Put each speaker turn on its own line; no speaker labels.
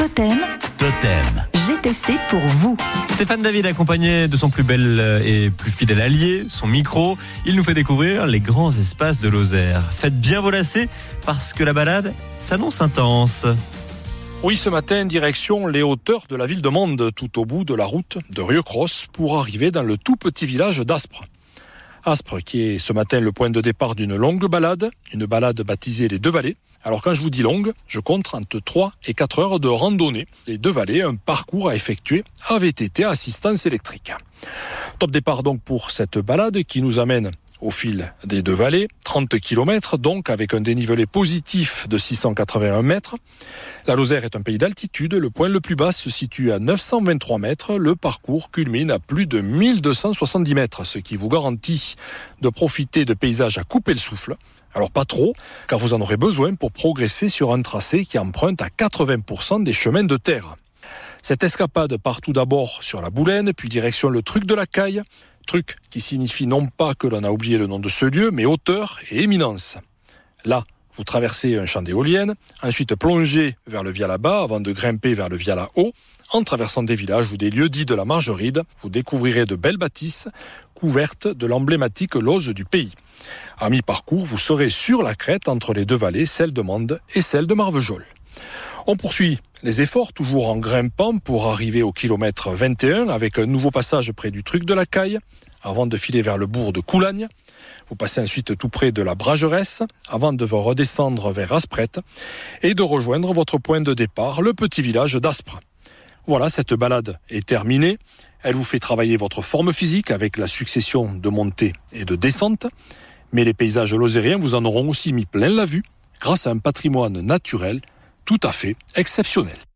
Totem,
Totem.
j'ai testé pour vous.
Stéphane David, accompagné de son plus bel et plus fidèle allié, son micro, il nous fait découvrir les grands espaces de Lozère. Faites bien vos lacets parce que la balade s'annonce intense.
Oui, ce matin, direction les hauteurs de la ville de Mende, tout au bout de la route de Rieucros, pour arriver dans le tout petit village d'Aspre. Aspre, qui est ce matin le point de départ d'une longue balade, une balade baptisée les Deux Vallées. Alors quand je vous dis longue, je compte entre 3 et 4 heures de randonnée. Les Deux Vallées, un parcours à effectuer à VTT assistance électrique. Top départ donc pour cette balade qui nous amène au fil des deux vallées, 30 km donc avec un dénivelé positif de 681 mètres. La Lozère est un pays d'altitude, le point le plus bas se situe à 923 mètres, le parcours culmine à plus de 1270 mètres, ce qui vous garantit de profiter de paysages à couper le souffle. Alors pas trop, car vous en aurez besoin pour progresser sur un tracé qui emprunte à 80% des chemins de terre. Cette escapade part tout d'abord sur la Boulaine, puis direction le truc de la Caille, truc qui signifie non pas que l'on a oublié le nom de ce lieu, mais hauteur et éminence. Là, vous traversez un champ d'éoliennes, ensuite plongez vers le Viala bas avant de grimper vers le Viala haut. En traversant des villages ou des lieux dits de la Margeride, vous découvrirez de belles bâtisses couvertes de l'emblématique lose du pays. À mi-parcours, vous serez sur la crête entre les deux vallées, celle de Mende et celle de Marvejols. On poursuit les efforts, toujours en grimpant, pour arriver au kilomètre 21 avec un nouveau passage près du truc de la Caille, avant de filer vers le bourg de Coulagne. Vous passez ensuite tout près de la Brageresse, avant de redescendre vers Asprette et de rejoindre votre point de départ, le petit village d'Aspre. Voilà, cette balade est terminée. Elle vous fait travailler votre forme physique avec la succession de montées et de descentes. Mais les paysages lozériens vous en auront aussi mis plein la vue grâce à un patrimoine naturel tout à fait exceptionnel.